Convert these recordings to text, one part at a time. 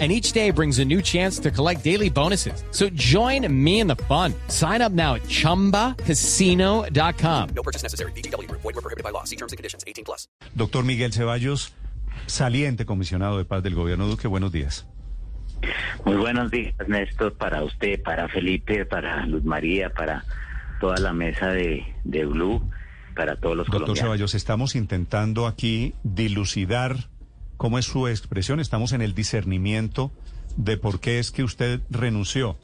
And each day brings a new chance to collect daily bonuses. So join me in the fun. Sign up now at chumbacasino.com. No purchase necessary. BGW. Void were prohibited by law. See terms and conditions. 18 plus. Doctor Miguel Ceballos, saliente comisionado de paz del gobierno Duque, buenos días. Muy buenos días, Néstor, para usted, para Felipe, para Luz María, para toda la mesa de, de Blue, para todos los Doctor colombianos. Ceballos, estamos intentando aquí dilucidar cómo es su expresión, estamos en el discernimiento de por qué es que usted renunció.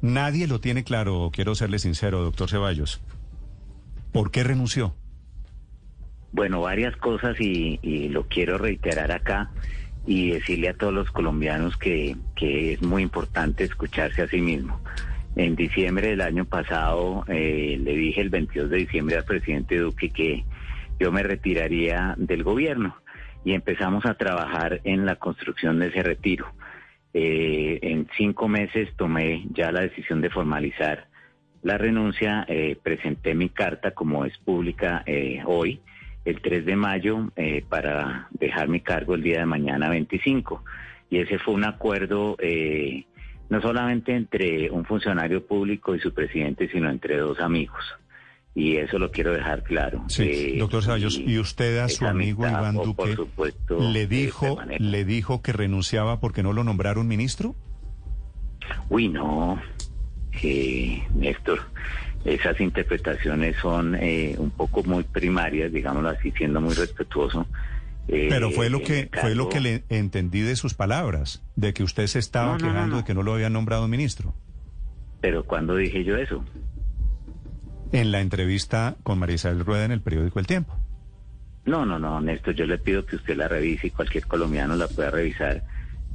Nadie lo tiene claro, quiero serle sincero, doctor Ceballos. ¿Por qué renunció? Bueno, varias cosas y, lo quiero reiterar acá y decirle a todos los colombianos que, que es muy importante escucharse a sí mismo. En diciembre del año pasado eh, le dije el 22 de diciembre al presidente Duque que yo me retiraría del gobierno y empezamos a trabajar en la construcción de ese retiro. Eh, en cinco meses tomé ya la decisión de formalizar la renuncia, eh, presenté mi carta como es pública eh, hoy, el 3 de mayo, eh, para dejar mi cargo el día de mañana 25. Y ese fue un acuerdo eh, no solamente entre un funcionario público y su presidente, sino entre dos amigos. Y eso lo quiero dejar claro. Sí, Eh, doctor Ceballos, ¿y usted a su amigo amistad, Iván Duque supuesto, le dijo, le dijo que renunciaba porque no lo nombraron ministro? Uy, no, eh, Néstor, esas interpretaciones son eh, un poco muy primarias, digámoslo así, siendo muy respetuoso. Eh, Pero fue lo en que fue lo que le entendí de sus palabras, de que usted se estaba No, no, no, quejando no. de que no lo habían nombrado ministro. Pero ¿cuándo dije yo eso? En la entrevista con María Isabel Rueda en el periódico El Tiempo. No, no, no, Néstor, yo le pido que usted la revise y cualquier colombiano la pueda revisar.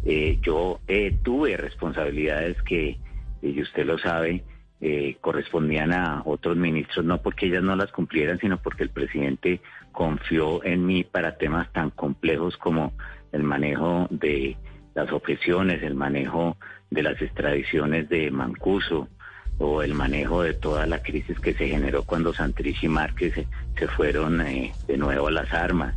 Eh, yo eh, tuve responsabilidades que, eh, y usted lo sabe, eh, correspondían a otros ministros, no porque ellas no las cumplieran, sino porque el presidente confió en mí para temas tan complejos como el manejo de las objeciones, el manejo de las extradiciones de Mancuso, o el manejo de toda la crisis que se generó cuando Santrich y Márquez se, se fueron eh, de nuevo a las armas,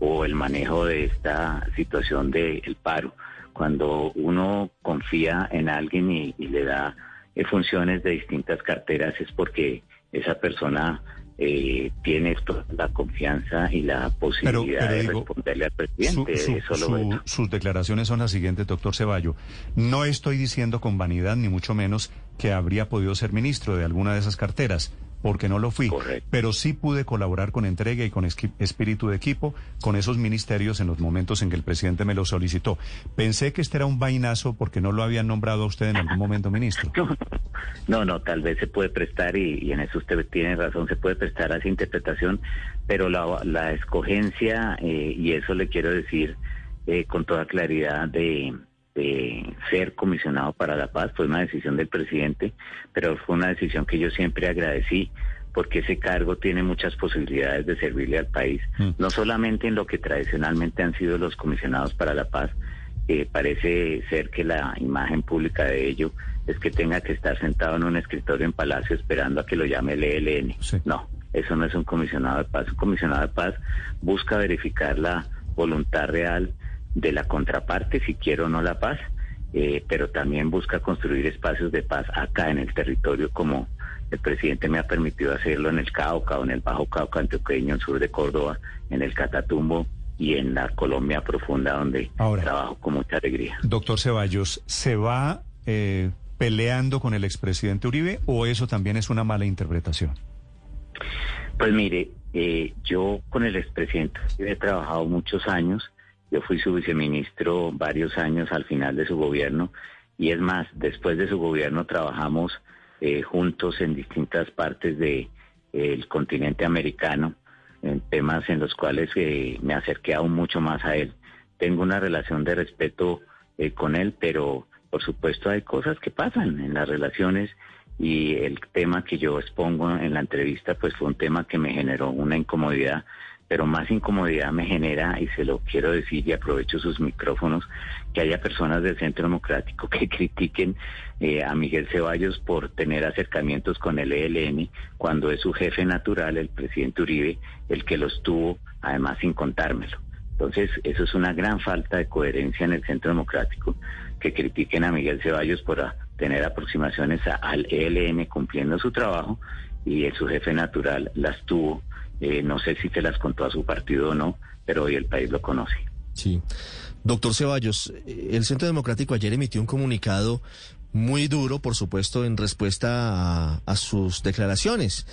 o el manejo de esta situación del paro. Cuando uno confía en alguien y, y le da eh, funciones de distintas carteras es porque esa persona eh, tiene toda la confianza y la posibilidad pero de digo, responderle al presidente. su- Eso sus declaraciones son las siguientes, doctor Ceballo. No estoy diciendo con vanidad, ni mucho menos, que habría podido ser ministro de alguna de esas carteras, porque no lo fui. Correcto. Pero sí pude colaborar con entrega y con espíritu de equipo con esos ministerios en los momentos en que el presidente me lo solicitó. Pensé que este era un vainazo porque no lo habían nombrado a usted en algún momento ministro. No, no, tal vez se puede prestar, y, y en eso usted tiene razón, se puede prestar a esa interpretación, pero la, la escogencia, eh, y eso le quiero decir eh, con toda claridad, de, de ser comisionado para la paz fue una decisión del presidente, pero fue una decisión que yo siempre agradecí porque ese cargo tiene muchas posibilidades de servirle al país, Mm. no solamente en lo que tradicionalmente han sido los comisionados para la paz, eh, parece ser que la imagen pública de ello es que tenga que estar sentado en un escritorio en Palacio esperando a que lo llame el ELN. Sí. No, eso no es un comisionado de paz. Un comisionado de paz busca verificar la voluntad real de la contraparte, si quiere o no la paz, eh, pero también busca construir espacios de paz acá en el territorio como el presidente me ha permitido hacerlo en el Cauca o en el Bajo Cauca antioqueño, en sur de Córdoba, en el Catatumbo y en la Colombia profunda donde Ahora. trabajo con mucha alegría. Doctor Ceballos, ¿se va eh, peleando con el expresidente Uribe o eso también es una mala interpretación? Pues mire, eh, yo con el expresidente he trabajado muchos años, yo fui su viceministro varios años al final de su gobierno y es más, después de su gobierno trabajamos eh, juntos en distintas partes del continente americano, en temas en los cuales eh, me acerqué aún mucho más a él. Tengo una relación de respeto eh, con él, pero por supuesto hay cosas que pasan en las relaciones y el tema que yo expongo en la entrevista pues fue un tema que me generó una incomodidad pero más incomodidad me genera, y se lo quiero decir y aprovecho sus micrófonos, que haya personas del Centro Democrático que critiquen eh, a Miguel Ceballos por tener acercamientos con el ELN, cuando es su jefe natural, el presidente Uribe, el que los tuvo, además sin contármelo. Entonces, eso es una gran falta de coherencia en el Centro Democrático, que critiquen a Miguel Ceballos por a- tener aproximaciones a- al ELN cumpliendo su trabajo y su jefe natural las tuvo. Eh, no sé si se las contó a su partido o no, pero hoy el país lo conoce. Sí. Doctor Ceballos, el Centro Democrático ayer emitió un comunicado muy duro, por supuesto, en respuesta a, a sus declaraciones.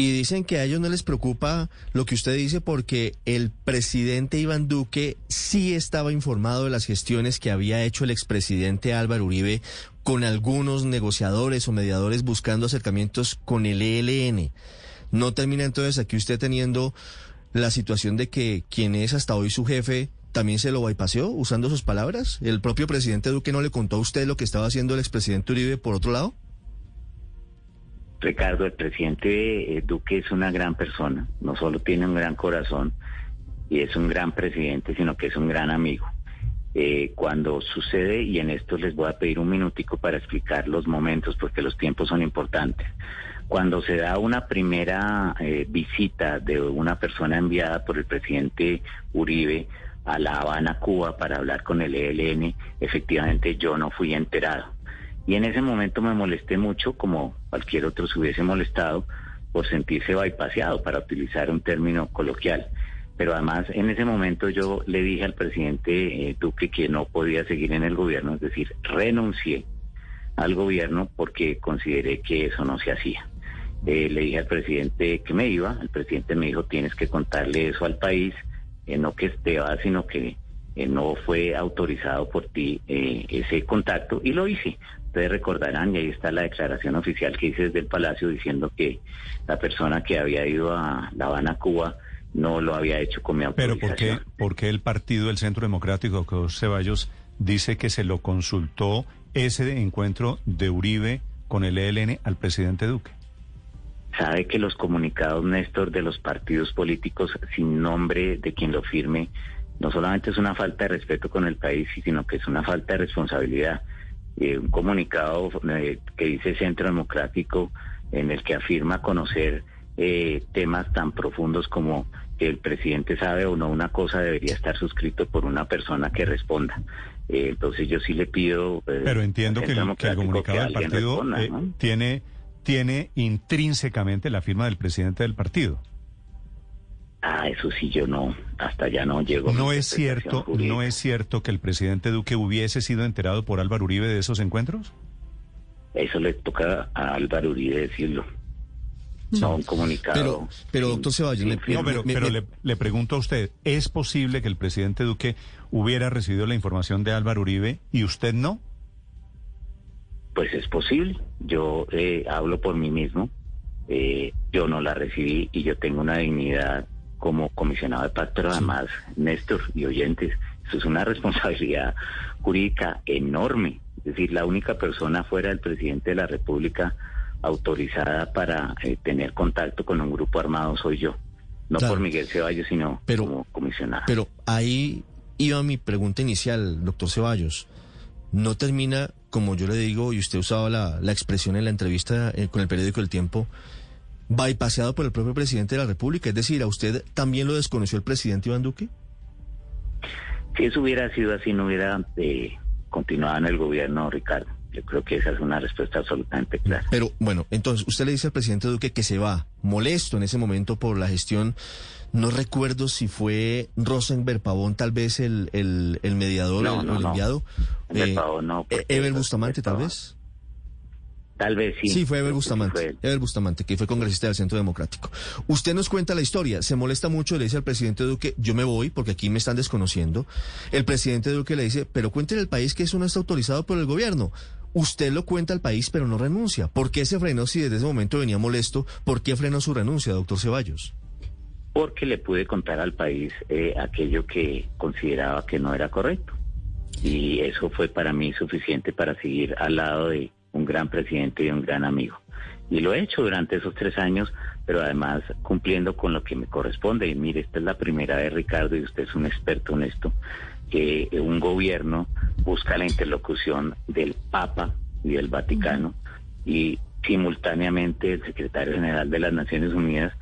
Y dicen que a ellos no les preocupa lo que usted dice porque el presidente Iván Duque sí estaba informado de las gestiones que había hecho el expresidente Álvaro Uribe con algunos negociadores o mediadores buscando acercamientos con el ELN. ¿No termina entonces aquí usted teniendo la situación de que quien es hasta hoy su jefe también se lo bypaseó usando sus palabras? ¿El propio presidente Duque no le contó a usted lo que estaba haciendo el expresidente Uribe por otro lado? Ricardo, el presidente eh, Duque es una gran persona, no solo tiene un gran corazón y es un gran presidente, sino que es un gran amigo. Eh, cuando sucede, y en esto les voy a pedir un minutico para explicar los momentos, porque los tiempos son importantes. Cuando se da una primera eh, visita de una persona enviada por el presidente Uribe a La Habana, Cuba, para hablar con el ELN, efectivamente yo no fui enterado. Y en ese momento me molesté mucho, como cualquier otro se hubiese molestado, por sentirse bypaseado, para utilizar un término coloquial. Pero además, en ese momento yo le dije al presidente eh, Duque que no podía seguir en el gobierno, es decir, renuncié al gobierno porque consideré que eso no se hacía. Eh, le dije al presidente que me iba, el presidente me dijo, tienes que contarle eso al país, eh, no que te vas, sino que eh, no fue autorizado por ti eh, ese contacto, y lo hice. Ustedes recordarán, y ahí está la declaración oficial que hice desde el Palacio diciendo que la persona que había ido a La Habana, Cuba, no lo había hecho con mi Pero autorización. ¿por qué, por qué el partido del Centro Democrático, doctor Ceballos, dice que se lo consultó ese encuentro de Uribe con el ELN al presidente Duque? Sabe que los comunicados, Néstor, de los partidos políticos sin nombre de quien lo firme, no solamente es una falta de respeto con el país, sino que es una falta de responsabilidad. Eh, un comunicado eh, que dice Centro Democrático en el que afirma conocer eh, temas tan profundos como que el presidente sabe o no una cosa debería estar suscrito por una persona que responda. Eh, entonces yo sí le pido... eh, Pero entiendo que el, que el comunicado del partido responda, ¿no? tiene, tiene intrínsecamente la firma del presidente del partido. Ah, eso sí, yo no, hasta allá no llego. ¿No es cierto, jurídica. no es cierto que el presidente Duque hubiese sido enterado por Álvaro Uribe de esos encuentros? Eso le toca a Álvaro Uribe decirlo. No un comunicado. Pero, doctor Ceballos. No, pero, me- pero me- le, le pregunto a usted, ¿es posible que el presidente Duque hubiera recibido la información de Álvaro Uribe y usted no? Pues es posible. Yo eh, hablo por mí mismo. Eh, yo no la recibí y yo tengo una dignidad como comisionado de paz, pero además, Néstor y oyentes, eso es una responsabilidad jurídica enorme. Es decir, la única persona fuera del presidente de la República autorizada para eh, tener contacto con un grupo armado soy yo. No Claro. por Miguel Ceballos, sino Pero- como comisionado. Pero ahí iba mi pregunta inicial, doctor Ceballos. No termina, como yo le digo, y usted usaba la, la expresión en la entrevista eh, con el periódico El Tiempo, bypaseado por el propio presidente de la República. Es decir, ¿a usted también lo desconoció el presidente Iván Duque? Si eso hubiera sido así, no hubiera eh, continuado en el gobierno, Ricardo. Yo creo que esa es una respuesta absolutamente clara. Pero bueno, entonces usted le dice al presidente Duque que se va, molesto en ese momento por la gestión. No recuerdo si fue Rosenberg Pavón, tal vez el, el, el mediador No, o el, no, el no. enviado. Eh, Pavón no, eh, Eber eso- Bustamante, tal vez. Tal vez sí. Sí, fue sí Bustamante. fue él. Eber Bustamante, que fue congresista del Centro Democrático. Usted nos cuenta la historia, se molesta mucho, le dice al presidente Duque, yo me voy porque aquí me están desconociendo. El presidente Duque le dice, pero cuéntele al país que eso no está autorizado por el gobierno. Usted lo cuenta al país, pero no renuncia. ¿Por qué se frenó si desde ese momento venía molesto? ¿Por qué frenó su renuncia, doctor Ceballos? Porque le pude contar al país eh, aquello que consideraba que no era correcto. Y eso fue para mí suficiente para seguir al lado de un gran presidente y un gran amigo. Y lo he hecho durante esos tres años, pero además cumpliendo con lo que me corresponde. Y mire, esta es la primera vez, Ricardo, y usted es un experto en esto, que un gobierno busca la interlocución del Papa y del Vaticano y simultáneamente el secretario general de las Naciones Unidas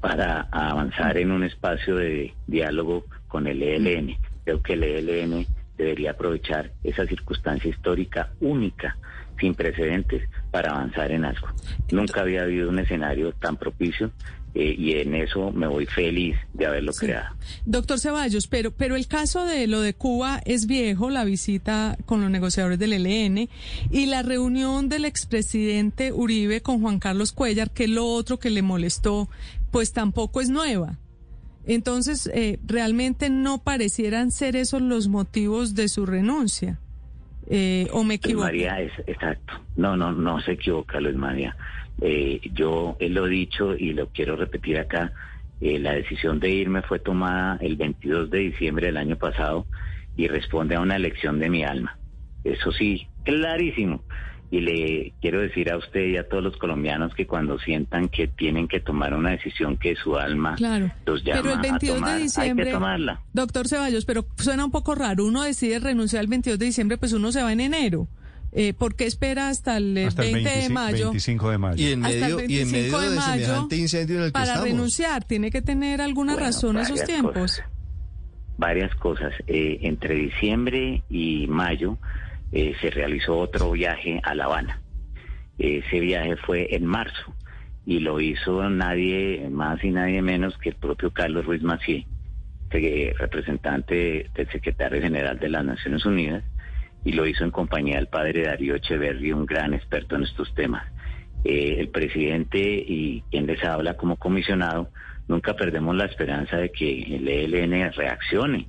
para avanzar en un espacio de diálogo con el ELN. Creo que el ELN debería aprovechar esa circunstancia histórica única, sin precedentes, para avanzar en algo. Nunca había habido un escenario tan propicio eh, y en eso me voy feliz de haberlo Sí. creado. Doctor Ceballos, pero, pero el caso de lo de Cuba es viejo, la visita con los negociadores del ELN y la reunión del expresidente Uribe con Juan Carlos Cuellar, que es lo otro que le molestó, pues tampoco es nueva. Entonces, eh, realmente no parecieran ser esos los motivos de su renuncia. Eh, ¿O me Luis equivoco? María es exacto. No, no, no se equivoca, Luis María. Eh, yo eh, lo he dicho y lo quiero repetir acá. eh, la decisión de irme fue tomada el 22 de diciembre del año pasado y responde a una elección de mi alma. Eso sí, clarísimo. Y le quiero decir a usted y a todos los colombianos que cuando sientan que tienen que tomar una decisión que su alma Claro. los llama Pero el 22 a tomar, de diciembre, hay que tomarla. doctor Ceballos, pero suena un poco raro. Uno decide renunciar el 22 de diciembre, pues uno se va en enero. Eh, ¿Por qué espera hasta el, eh, Hasta el 20 de 25, mayo 25 de mayo. Y en Hasta el medio, y en 25 medio de de, mayo semejante incendio en el que para estamos. renunciar? Tiene que tener alguna Bueno, razón esos tiempos. cosas. varias cosas. Eh, entre diciembre y mayo eh, se realizó otro viaje a La Habana. Ese viaje fue en marzo y lo hizo nadie más y nadie menos que el propio Carlos Ruiz Macié, representante del secretario general de las Naciones Unidas, y lo hizo en compañía del padre Darío Echeverri, un gran experto en estos temas. Eh, el presidente y quien les habla como comisionado, nunca perdemos la esperanza de que el ELN reaccione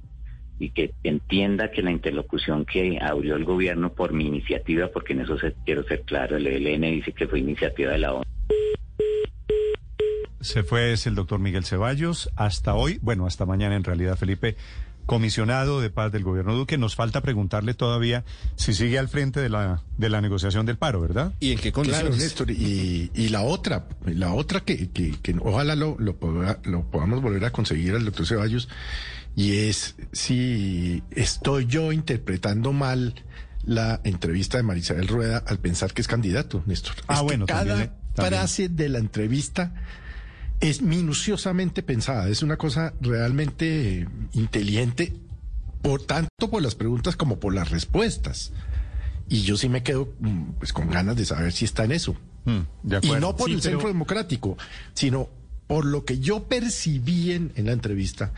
y que entienda que la interlocución que abrió el gobierno por mi iniciativa, porque en eso se- quiero ser claro, el ELN dice que fue iniciativa de la ONU. Se fue es el doctor Miguel Ceballos hasta hoy, bueno, hasta mañana en realidad, Felipe, comisionado de paz del gobierno Duque. Nos falta preguntarle todavía si sigue al frente de la, de la negociación del paro, ¿verdad? ¿Y en qué Claro, condiciones? Néstor, y, y la otra, la otra que, que, que ojalá lo, lo, poda- lo podamos volver a conseguir al doctor Ceballos, y es si estoy yo interpretando mal la entrevista de Marisabel Rueda al pensar que es candidato, Néstor. Ah, Es que bueno, cada también, eh, también. frase de la entrevista es minuciosamente pensada, es una cosa realmente eh, inteligente, por tanto por las preguntas como por las respuestas. Y yo sí me quedo mm, pues con ganas de saber si está en eso. Mm, de Y no por Sí, el pero- Centro Democrático, sino por lo que yo percibí en, en la entrevista,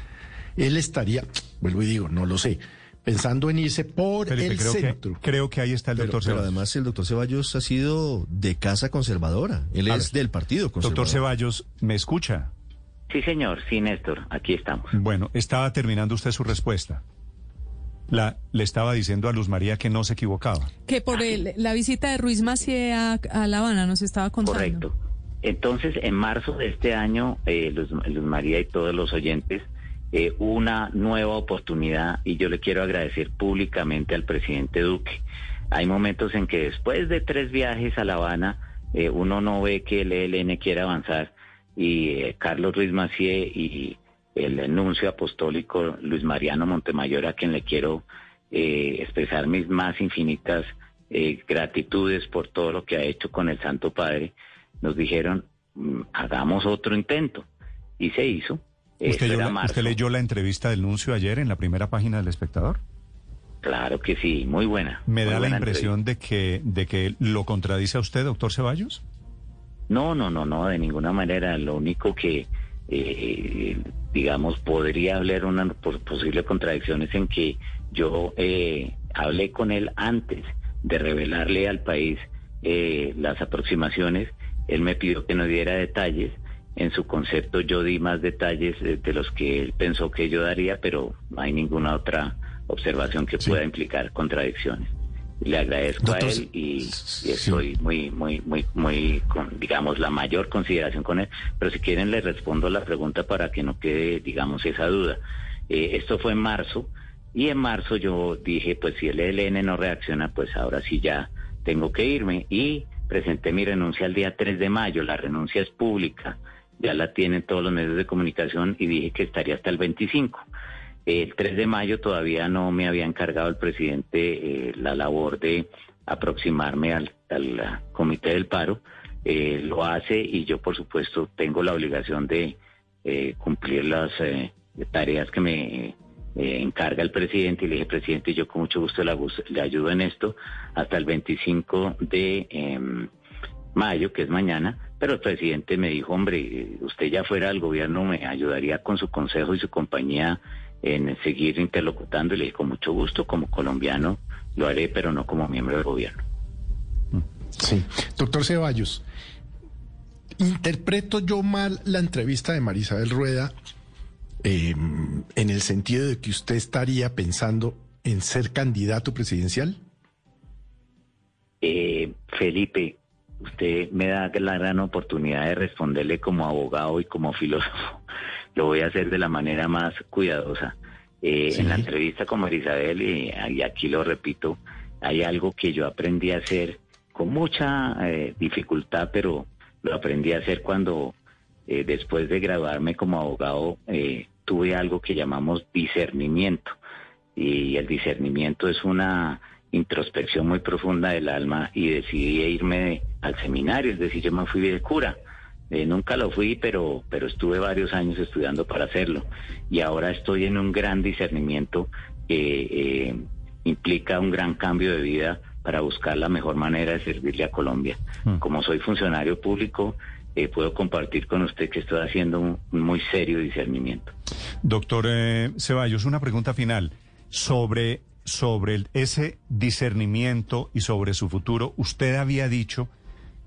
él estaría, vuelvo y digo, no lo sé, pensando en irse por Felipe, el creo, centro. que, creo que ahí está el Pero, doctor pero Ceballos. además el doctor Ceballos ha sido de casa conservadora. Él A es ver. del partido conservador. Doctor Ceballos, ¿me escucha? Sí, señor, sí, Néstor, aquí estamos. Bueno, estaba terminando usted su respuesta. La, le estaba diciendo a Luz María que no se equivocaba. Que por el- la visita de Ruiz Macié a, a La Habana nos estaba contando. Correcto. Entonces, en marzo de este año, eh, Luz, Luz María y todos los oyentes, eh, una nueva oportunidad y yo le quiero agradecer públicamente al presidente Duque. Hay momentos en que después de tres viajes a La Habana, eh, uno no ve que el ELN quiere avanzar y eh, Carlos Ruiz Macié y el enuncio apostólico Luis Mariano Montemayor, a quien le quiero eh, expresar mis más infinitas gratitudes por todo lo que ha hecho con el Santo Padre, nos dijeron, mm, hagamos otro intento. Y se hizo. ¿Usted, Eso yo era la- marzo. ¿Usted leyó la entrevista del Nuncio ayer en la primera página del espectador? Claro que sí, muy buena. Me muy da la impresión de que, de que lo contradice a usted, doctor Ceballos. No, no, no, no, de ninguna manera. Lo único que, eh, digamos, podría hablar una posible contradicción es en que yo eh, hablé con él antes de revelarle al país eh, las aproximaciones. Él me pidió que no diera detalles. En su concepto yo di más detalles eh, de los que él pensó que yo daría, pero no hay ninguna otra observación que Sí. pueda implicar contradicciones. Le agradezco Doctor, a él y, y sí. estoy muy, muy, muy, muy, con, digamos, la mayor consideración con él. Pero si quieren le respondo la pregunta para que no quede, digamos, esa duda. Eh, esto fue en marzo y en marzo yo dije, pues si el ELN no reacciona, pues ahora sí ya tengo que irme y presenté mi renuncia el día 3 de mayo, la renuncia es pública, ya la tienen todos los medios de comunicación y dije que estaría hasta el 25. El 3 de mayo todavía no me había encargado el presidente eh, la labor de aproximarme al, al comité del paro. Eh, lo hace y yo, por supuesto, tengo la obligación de eh, cumplir las eh, tareas que me eh, encarga el presidente. Y le dije, presidente, yo con mucho gusto le, le ayudo en esto hasta el 25 de em, mayo, que es mañana. Pero el presidente me dijo, hombre, usted ya fuera del gobierno, me ayudaría con su consejo y su compañía en seguir interlocutando. Y le dije, con mucho gusto, como colombiano, lo haré, pero no como miembro del gobierno. Sí. Doctor Ceballos, ¿interpreto yo mal la entrevista de Marisabel Rueda eh, en el sentido de que usted estaría pensando en ser candidato presidencial? Eh, Felipe, usted me da la gran oportunidad de responderle como abogado y como filósofo. Lo voy a hacer de la manera más cuidadosa. Eh, Sí. En la entrevista con Marisabel, y, y aquí lo repito, hay algo que yo aprendí a hacer con mucha eh, dificultad, pero lo aprendí a hacer cuando eh, después de graduarme como abogado eh, tuve algo que llamamos discernimiento y el discernimiento es una introspección muy profunda del alma y decidí irme de- al seminario, es decir, yo me fui de cura. Eh, nunca lo fui, pero, pero estuve varios años estudiando para hacerlo. Y ahora estoy en un gran discernimiento que eh, implica un gran cambio de vida para buscar la mejor manera de servirle a Colombia. Mm. Como soy funcionario público, eh, puedo compartir con usted que estoy haciendo un, un muy serio discernimiento. Doctor eh, Ceballos, una pregunta final sobre, sobre ese discernimiento y sobre su futuro. Usted había dicho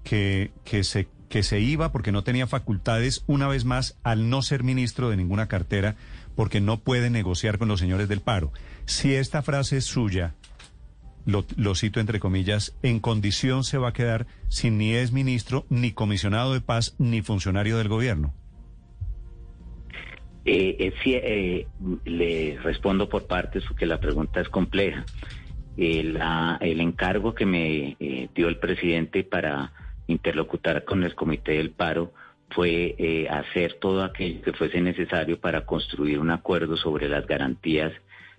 que, que, se, que se iba porque no tenía facultades una vez más al no ser ministro de ninguna cartera porque no puede negociar con los señores del paro. Si esta frase es suya, lo, lo cito entre comillas, en condición se va a quedar sin ni es ministro, ni comisionado de paz, ni funcionario del gobierno. Eh, eh, eh, le respondo por partes porque la pregunta es compleja. Eh, el encargo que me eh, dio el presidente para interlocutar con el comité del paro fue hacer todo aquello que fuese necesario para construir un acuerdo sobre las garantías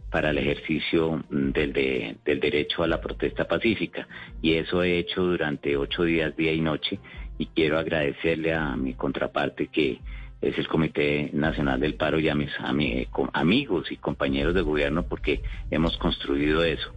para el ejercicio del, de- del derecho a la protesta pacífica. Y eso he hecho durante ocho días, día y noche, y quiero agradecerle a mi contraparte que es el Comité Nacional del Paro y a mis amigos y compañeros de gobierno porque hemos construido eso.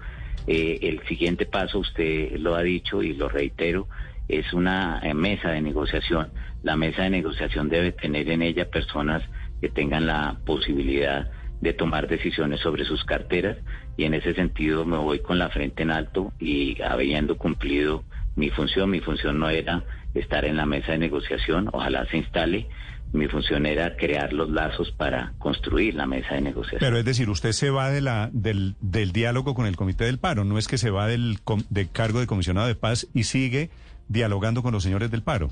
Eh, el siguiente paso, usted lo ha dicho y lo reitero, es una eh, mesa de negociación. La mesa de negociación debe tener en ella personas que tengan la posibilidad de tomar decisiones sobre sus carteras y en ese sentido me voy con la frente en alto y habiendo cumplido mi función, mi función no era estar en la mesa de negociación, ojalá se instale, mi función era crear los lazos para construir la mesa de negociación. Pero es decir, usted se va de la, del, del diálogo con el Comité del Paro, no es que se va del, del cargo de comisionado de paz y sigue dialogando con los señores del paro.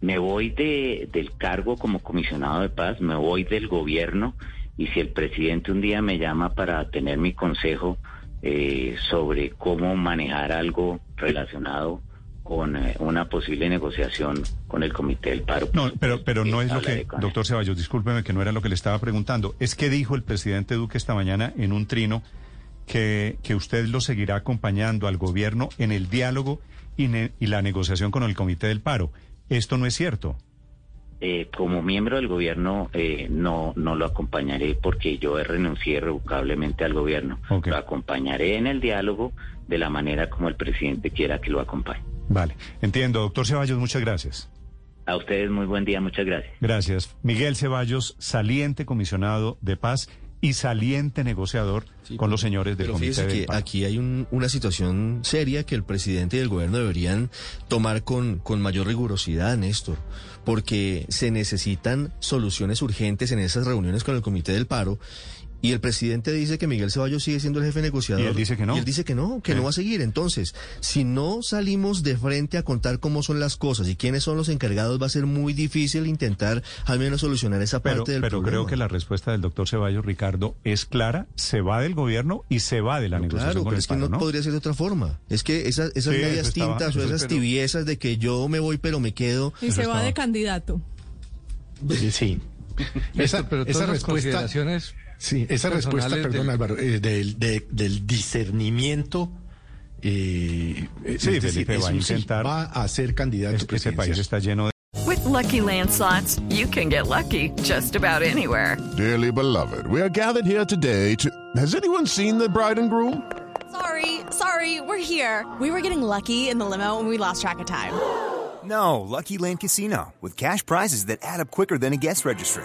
me voy de, del cargo como comisionado de paz, me voy del gobierno y si el presidente un día me llama para tener mi consejo eh, sobre cómo manejar algo relacionado con eh, una posible negociación con el comité del paro. No, pero, pero no eh, es lo que, doctor Ceballos, discúlpeme que no era lo que le estaba preguntando. Es que dijo el presidente Duque esta mañana en un trino que, que usted lo seguirá acompañando al gobierno en el diálogo y, ne- y la negociación con el Comité del Paro. Esto no es cierto. Eh, como miembro del gobierno eh, no, no lo acompañaré porque yo renuncié irrevocablemente al gobierno. Lo acompañaré en el diálogo de la manera como el presidente quiera que lo acompañe. Vale, entiendo. Doctor Ceballos, muchas gracias. A ustedes muy buen día, muchas gracias. Gracias. Miguel Ceballos, saliente comisionado de paz y saliente negociador Sí, con los señores del Pero Comité del que Paro. aquí hay un- una situación seria que el presidente y el gobierno deberían tomar con, con mayor rigurosidad, Néstor, porque se necesitan soluciones urgentes en esas reuniones con el Comité del Paro Y el presidente dice que Miguel Ceballos sigue siendo el jefe negociador. Y él dice que no. Y él dice que no, que Sí. no va a seguir. Entonces, si no salimos de frente a contar cómo son las cosas y quiénes son los encargados, va a ser muy difícil intentar al menos solucionar esa Pero, parte del pero problema. creo que la respuesta del doctor Ceballos, Ricardo, es clara. Se va del gobierno y se va de la negociación Claro, con pero el es que paro, no, podría ser de otra forma. Es que esas, esas Sí, medias estaba- tintas o esas pero- tibiezas de que yo me voy pero me quedo. Y se va estaba. de candidato. Eh, Sí. Esa, pero todas esa respuesta, consideraciones sí, esa respuesta, perdón del- Álvaro, eh, del, de- del discernimiento, eh, eh, Sí, es decir, Felipe, va a intentar- va a ser candidato Es que ese país está lleno de With Lucky Land slots, you can get lucky just about anywhere. Dearly beloved, we are gathered here today to. Has anyone seen the bride and groom? Sorry, sorry, we're here. We were getting lucky in the limo and we lost track of time. No, Lucky Land Casino, with cash prizes that add up quicker than a guest registry.